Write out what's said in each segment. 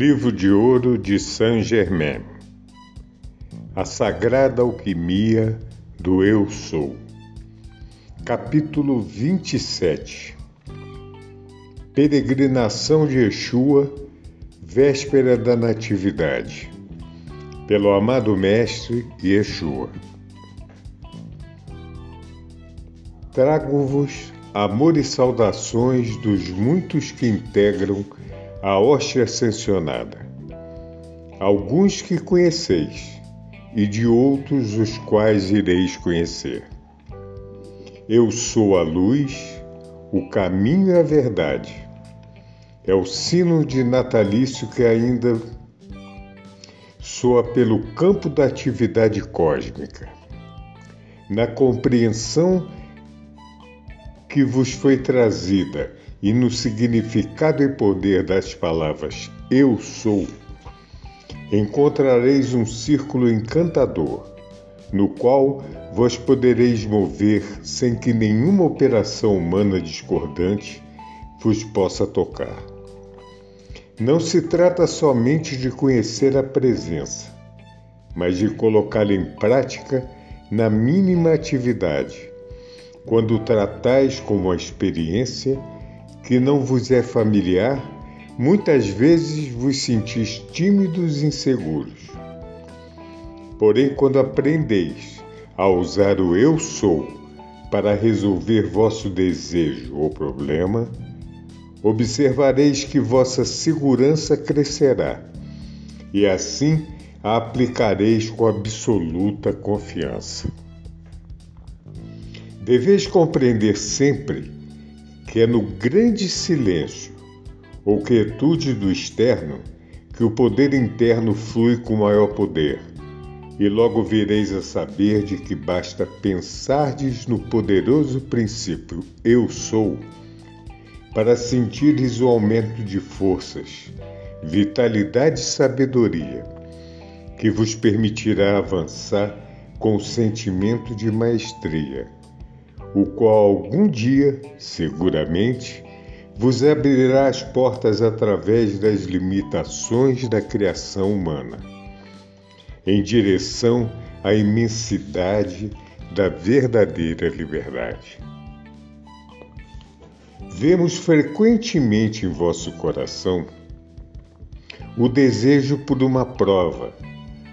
Livro de Ouro de Saint-Germain. A Sagrada Alquimia do Eu Sou. Capítulo 27 Peregrinação de Yeshua, véspera da Natividade Pelo amado Mestre Yeshua. Trago-vos amor e saudações dos muitos que integram a hóstia ascensionada. Alguns que conheceis, e de outros os quais ireis conhecer. Eu sou a luz, o caminho e a verdade. É o sino de natalício que ainda soa pelo campo da atividade cósmica. Na compreensão que vos foi trazida e no significado e poder das palavras Eu sou, encontrareis um círculo encantador, no qual vos podereis mover sem que nenhuma operação humana discordante vos possa tocar. Não se trata somente de conhecer a presença, mas de colocá-la em prática na mínima atividade, quando tratais com uma experiência que não vos é familiar, muitas vezes vos sentis tímidos e inseguros. Porém, quando aprendeis a usar o eu sou para resolver vosso desejo ou problema, observareis que vossa segurança crescerá e assim a aplicareis com absoluta confiança. Deveis compreender sempre que é no grande silêncio ou quietude do externo que o poder interno flui com maior poder, e logo vireis a saber de que basta pensardes no poderoso princípio Eu sou para sentires o aumento de forças, vitalidade e sabedoria, que vos permitirá avançar com o sentimento de maestria o qual algum dia, seguramente, vos abrirá as portas através das limitações da criação humana, em direção à imensidade da verdadeira liberdade. Vemos frequentemente em vosso coração o desejo por uma prova,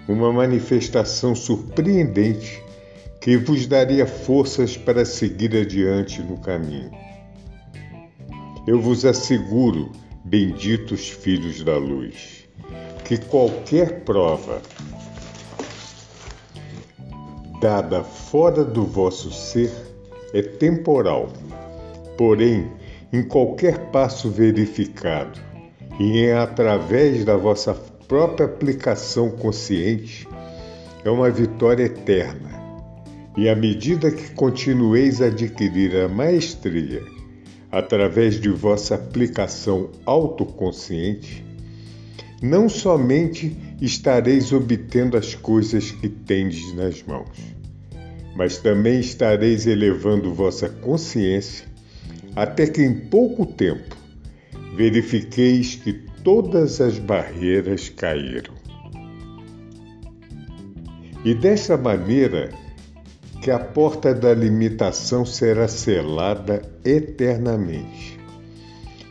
uma manifestação surpreendente que vos daria forças para seguir adiante no caminho. Eu vos asseguro, benditos filhos da luz, que qualquer prova dada fora do vosso ser é temporal, porém, em qualquer passo verificado e em através da vossa própria aplicação consciente, é uma vitória eterna e à medida que continueis a adquirir a maestria através de vossa aplicação autoconsciente, não somente estareis obtendo as coisas que tendes nas mãos, mas também estareis elevando vossa consciência até que em pouco tempo verifiqueis que todas as barreiras caíram. E dessa maneira, que a porta da limitação será selada eternamente.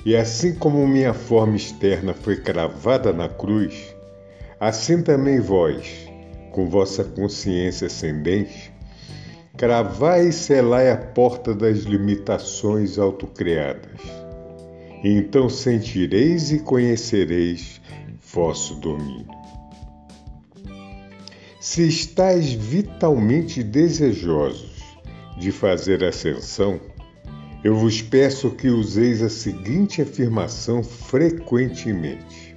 E assim como minha forma externa foi cravada na cruz, assim também vós, com vossa consciência ascendente, cravai e selai a porta das limitações autocriadas. E então sentireis e conhecereis vosso domínio. Se estáis vitalmente desejosos de fazer ascensão, eu vos peço que useis a seguinte afirmação frequentemente: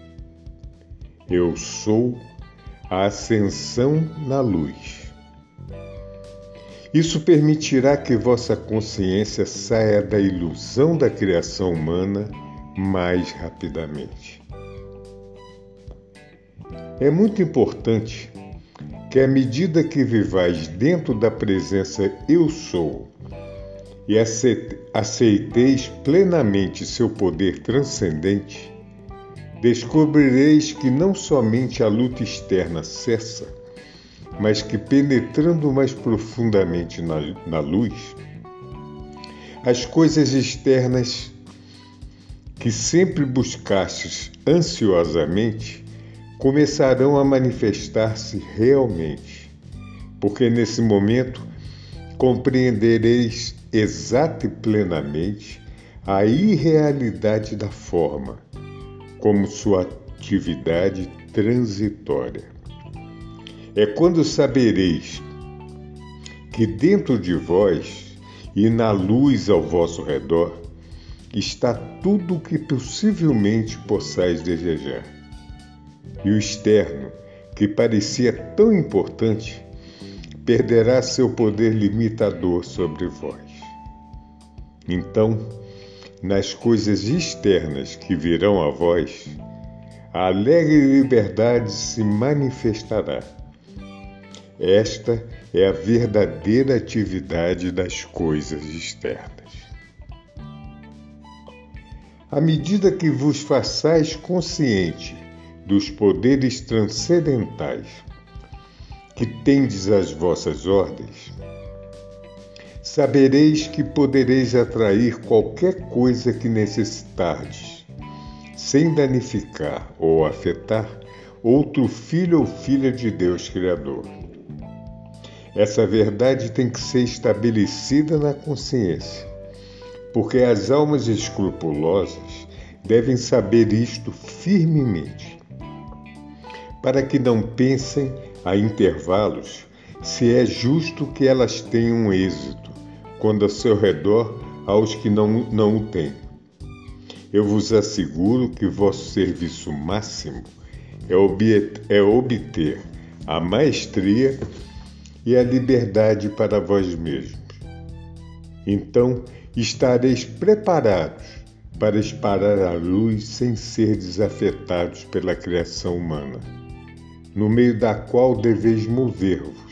Eu sou a ascensão na luz. Isso permitirá que vossa consciência saia da ilusão da criação humana mais rapidamente. É muito importante que, à medida que vivais dentro da presença Eu Sou e aceiteis plenamente seu poder transcendente, descobrireis que não somente a luta externa cessa, mas que penetrando mais profundamente na, na luz, as coisas externas que sempre buscastes ansiosamente começarão a manifestar-se realmente, porque nesse momento compreendereis exata e plenamente a irrealidade da forma, como sua atividade transitória. É quando sabereis que dentro de vós e na luz ao vosso redor está tudo o que possivelmente possais desejar. E o externo, que parecia tão importante, perderá seu poder limitador sobre vós. Então, nas coisas externas que virão a vós, a alegre liberdade se manifestará. Esta é a verdadeira atividade das coisas externas. À medida que vos façais consciente dos poderes transcendentais que tendes às vossas ordens, sabereis que podereis atrair qualquer coisa que necessitardes, sem danificar ou afetar outro filho ou filha de Deus Criador. Essa verdade tem que ser estabelecida na consciência, porque as almas escrupulosas devem saber isto firmemente, para que não pensem a intervalos se é justo que elas tenham êxito quando a seu redor há os que não, não o têm. Eu vos asseguro que vosso serviço máximo é, obter, é obter a maestria e a liberdade para vós mesmos. Então estareis preparados para espalhar a luz sem ser desafetados pela criação humana, no meio da qual deveis mover-vos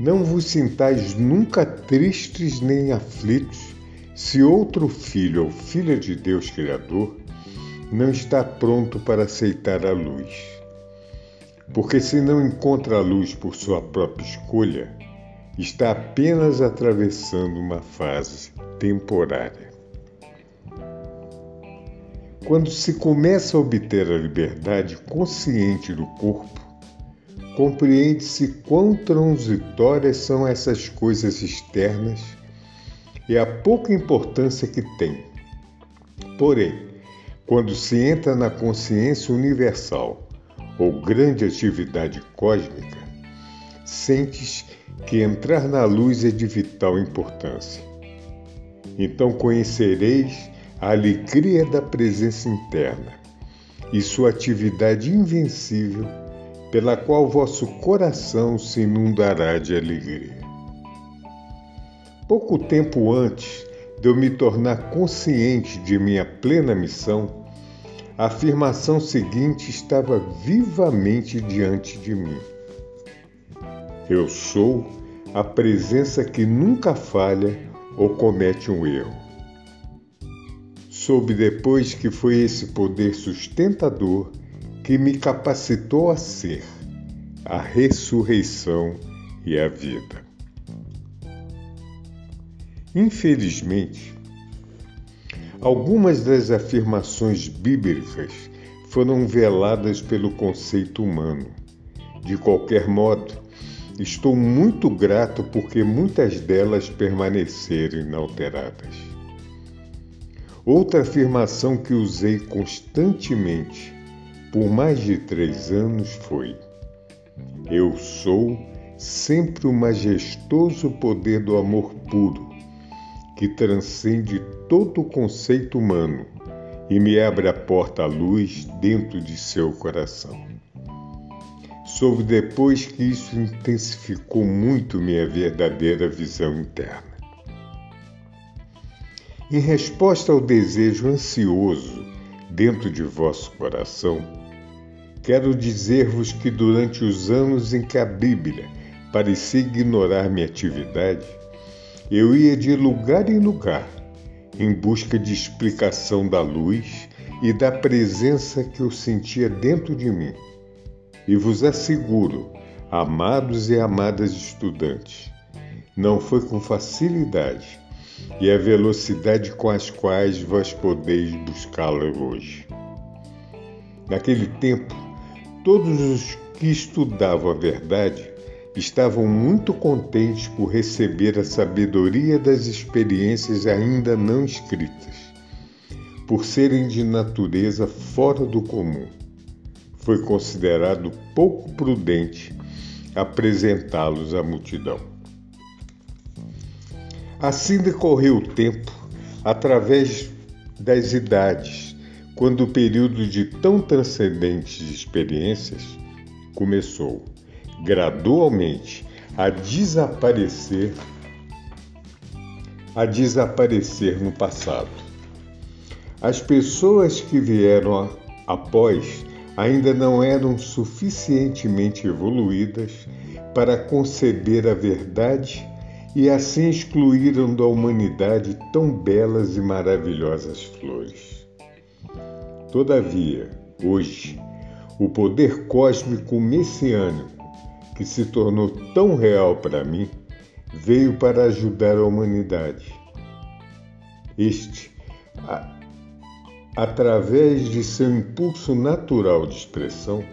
não vos sintais nunca tristes nem aflitos se outro filho ou filha de Deus Criador não está pronto para aceitar a luz. Porque se não encontra a luz por sua própria escolha, está apenas atravessando uma fase temporária. Quando se começa a obter a liberdade consciente do corpo, compreende-se quão transitórias são essas coisas externas e a pouca importância que têm. Porém, quando se entra na consciência universal ou grande atividade cósmica, sentes que entrar na luz é de vital importância. Então conhecereis a alegria da presença interna e sua atividade invencível pela qual vosso coração se inundará de alegria. Pouco tempo antes de eu me tornar consciente de minha plena missão, a afirmação seguinte estava vivamente diante de mim. Eu sou a presença que nunca falha ou comete um erro. Soube depois que foi esse poder sustentador que me capacitou a ser a ressurreição e a vida. Infelizmente, algumas das afirmações bíblicas foram veladas pelo conceito humano. De qualquer modo, estou muito grato porque muitas delas permaneceram inalteradas. Outra afirmação que usei constantemente por mais de três anos foi: Eu sou sempre o majestoso poder do amor puro, que transcende todo o conceito humano e me abre a porta à luz dentro de seu coração. Soube depois que isso intensificou muito minha verdadeira visão interna. Em resposta ao desejo ansioso dentro de vosso coração, quero dizer-vos que durante os anos em que a Bíblia parecia ignorar minha atividade, eu ia de lugar em lugar em busca de explicação da luz e da presença que eu sentia dentro de mim. E vos asseguro, amados e amadas estudantes, não foi com facilidade e a velocidade com as quais vós podeis buscá-la hoje. Naquele tempo, todos os que estudavam a verdade estavam muito contentes por receber a sabedoria das experiências ainda não escritas, por serem de natureza fora do comum. Foi considerado pouco prudente apresentá-los à multidão. Assim decorreu o tempo, através das idades, quando o período de tão transcendentes experiências começou gradualmente a desaparecer a desaparecer no passado. As pessoas que vieram após ainda não eram suficientemente evoluídas para conceber a verdade e assim excluíram da humanidade tão belas e maravilhosas flores. Todavia, hoje, o poder cósmico messiânico que se tornou tão real para mim, veio para ajudar a humanidade. Este, a, através de seu impulso natural de expressão,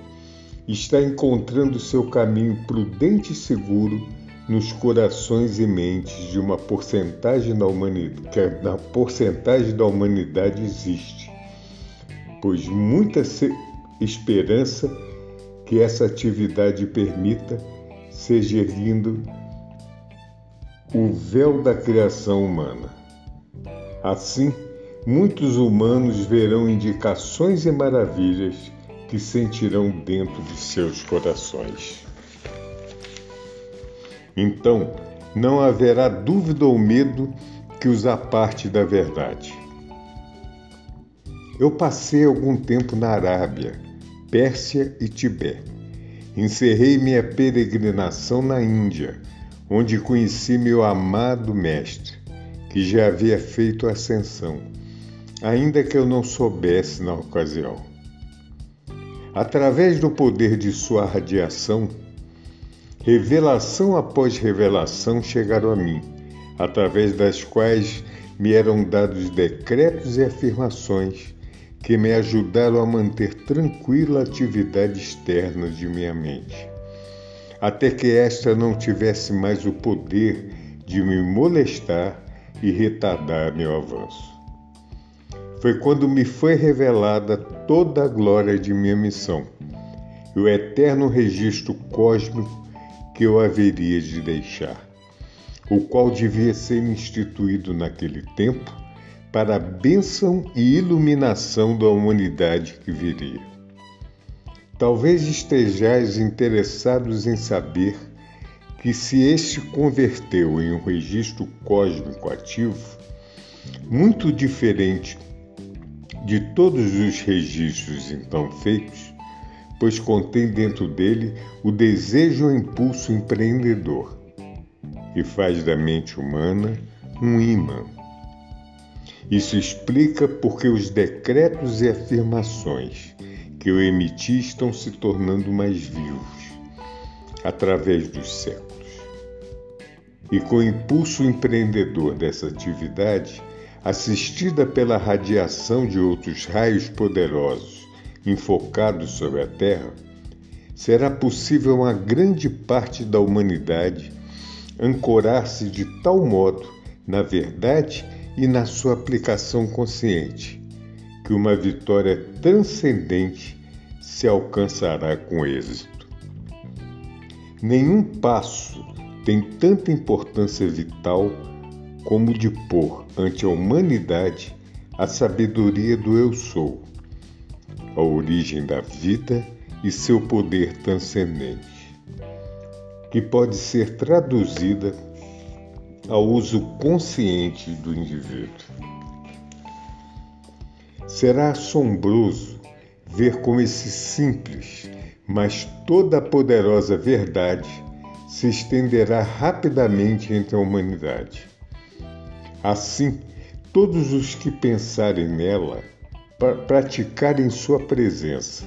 está encontrando seu caminho prudente e seguro nos corações e mentes de uma porcentagem da humanidade, que na porcentagem da humanidade existe, pois muita esperança que essa atividade permita seja erguindo o véu da criação humana. Assim, muitos humanos verão indicações e maravilhas que sentirão dentro de seus corações. Então, não haverá dúvida ou medo que os aparte da verdade. Eu passei algum tempo na Arábia Pérsia e Tibete. Encerrei minha peregrinação na Índia, onde conheci meu amado Mestre, que já havia feito ascensão, ainda que eu não soubesse na ocasião. Através do poder de sua radiação, revelação após revelação chegaram a mim, através das quais me eram dados decretos e afirmações que me ajudaram a manter tranquila a atividade externa de minha mente, até que esta não tivesse mais o poder de me molestar e retardar meu avanço. Foi quando me foi revelada toda a glória de minha missão e o eterno registro cósmico que eu haveria de deixar, o qual devia ser instituído naquele tempo para a bênção e iluminação da humanidade que viria. Talvez estejais interessados em saber que, se este converteu em um registro cósmico ativo, muito diferente de todos os registros então feitos, pois contém dentro dele o desejo ou impulso empreendedor, e faz da mente humana um imã isso explica porque os decretos e afirmações que eu emiti estão se tornando mais vivos através dos séculos. E com o impulso empreendedor dessa atividade, assistida pela radiação de outros raios poderosos enfocados sobre a Terra, será possível uma grande parte da humanidade ancorar-se de tal modo na verdade e na sua aplicação consciente, que uma vitória transcendente se alcançará com êxito. Nenhum passo tem tanta importância vital como de pôr ante a humanidade a sabedoria do Eu Sou, a origem da vida e seu poder transcendente, que pode ser traduzida ao uso consciente do indivíduo. Será assombroso ver como esse simples, mas toda poderosa verdade se estenderá rapidamente entre a humanidade. Assim, todos os que pensarem nela, praticarem sua presença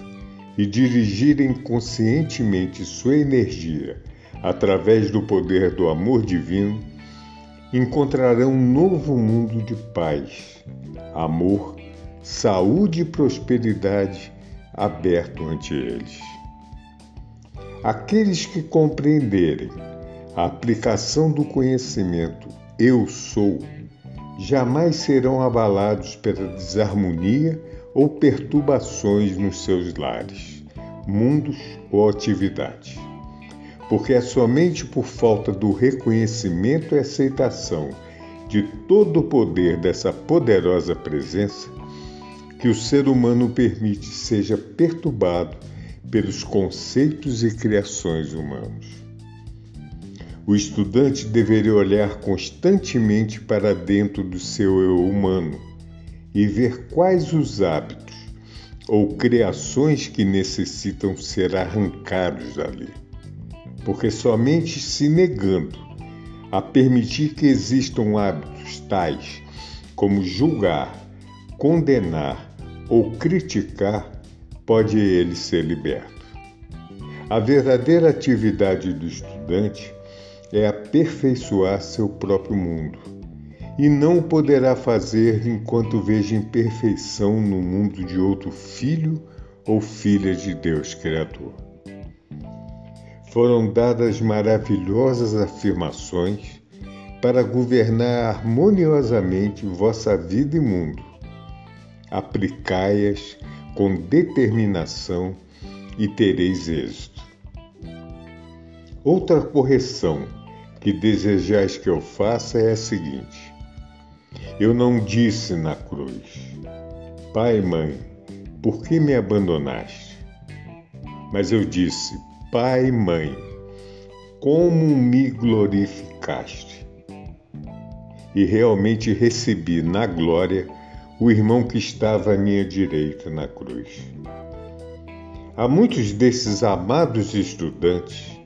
e dirigirem conscientemente sua energia através do poder do amor divino, encontrarão um novo mundo de paz, amor, saúde e prosperidade aberto ante eles. Aqueles que compreenderem a aplicação do conhecimento Eu Sou jamais serão abalados pela desarmonia ou perturbações nos seus lares, mundos ou atividades. Porque é somente por falta do reconhecimento e aceitação de todo o poder dessa poderosa presença que o ser humano permite seja perturbado pelos conceitos e criações humanos. O estudante deveria olhar constantemente para dentro do seu eu humano e ver quais os hábitos ou criações que necessitam ser arrancados dali. Porque somente se negando a permitir que existam hábitos tais como julgar, condenar ou criticar, pode ele ser liberto. A verdadeira atividade do estudante é aperfeiçoar seu próprio mundo. E não o poderá fazer enquanto veja imperfeição no mundo de outro filho ou filha de Deus Criador. Foram dadas maravilhosas afirmações para governar harmoniosamente vossa vida e mundo. Aplicai-as com determinação e tereis êxito. Outra correção que desejais que eu faça é a seguinte: Eu não disse na cruz, Pai Mãe, por que me abandonaste? Mas eu disse, Pai Mãe, como me glorificaste? E realmente recebi na glória o irmão que estava à minha direita na cruz. Há muitos desses amados estudantes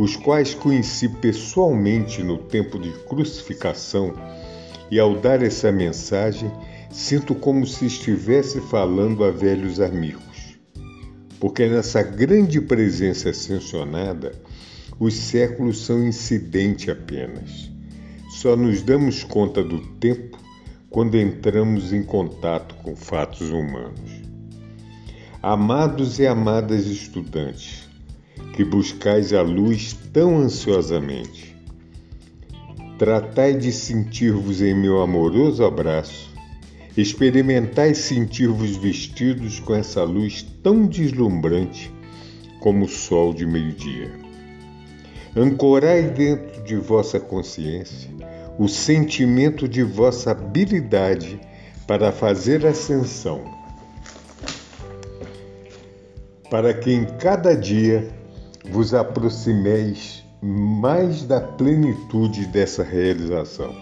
os quais conheci pessoalmente no tempo de crucificação, e ao dar essa mensagem, sinto como se estivesse falando a velhos amigos. Porque nessa grande presença ascensionada, os séculos são incidente apenas. Só nos damos conta do tempo quando entramos em contato com fatos humanos. Amados e amadas estudantes, que buscais a luz tão ansiosamente. Tratai de sentir-vos em meu amoroso abraço, experimentai sentir-vos vestidos com essa luz tão deslumbrante como o sol de meio-dia. Ancorai dentro de vossa consciência o sentimento de vossa habilidade para fazer ascensão, para que em cada dia vos aproximeis mais da plenitude dessa realização.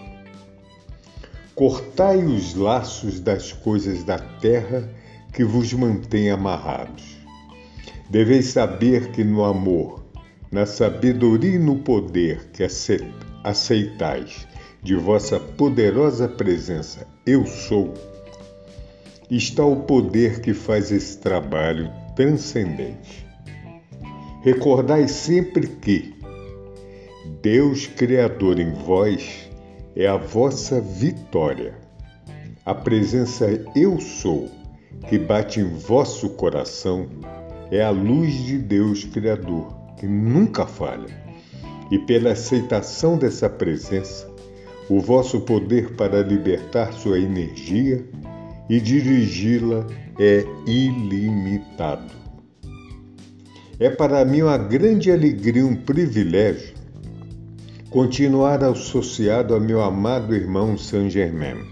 Cortai os laços das coisas da terra que vos mantêm amarrados. Deveis saber que no amor, na sabedoria e no poder que aceitais de vossa poderosa presença, eu sou, está o poder que faz esse trabalho transcendente. Recordai sempre que Deus Criador em vós é a vossa vitória. A presença Eu Sou que bate em vosso coração é a luz de Deus Criador que nunca falha. E pela aceitação dessa presença, o vosso poder para libertar sua energia e dirigi-la é ilimitado. É para mim uma grande alegria, um privilégio continuar associado ao meu amado irmão Saint Germain,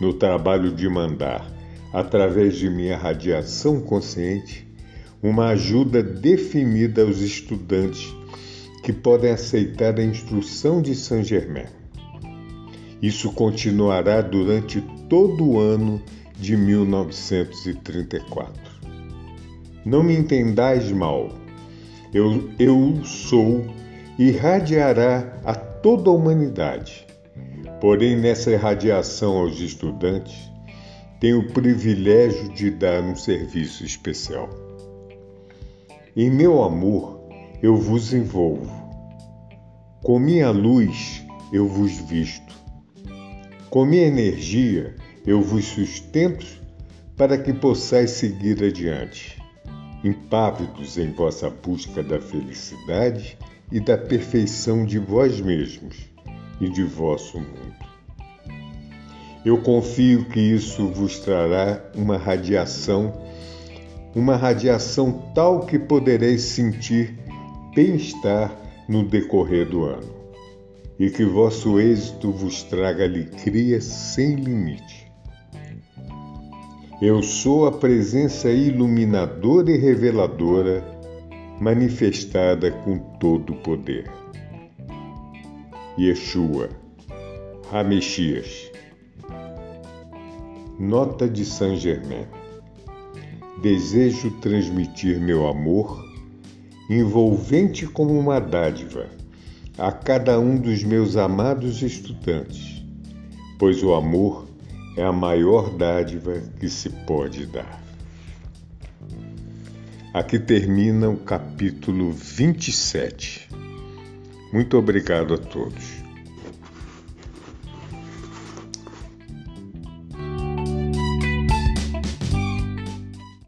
no trabalho de mandar, através de minha radiação consciente, uma ajuda definida aos estudantes que podem aceitar a instrução de Saint Germain. Isso continuará durante todo o ano de 1934. Não me entendais mal, eu, eu sou e irradiará a toda a humanidade. Porém, nessa irradiação aos estudantes, tenho o privilégio de dar um serviço especial. Em meu amor, eu vos envolvo. Com minha luz, eu vos visto. Com minha energia, eu vos sustento para que possais seguir adiante, impávidos em vossa busca da felicidade e da perfeição de vós mesmos e de vosso mundo. Eu confio que isso vos trará uma radiação, uma radiação tal que podereis sentir bem-estar no decorrer do ano, e que vosso êxito vos traga alegria sem limite. Eu sou a presença iluminadora e reveladora manifestada com todo o poder. Yeshua, Ramechias. Nota de Saint Germain. Desejo transmitir meu amor, envolvente como uma dádiva, a cada um dos meus amados estudantes, pois o amor é a maior dádiva que se pode dar. Aqui termina o capítulo 27. Muito obrigado a todos.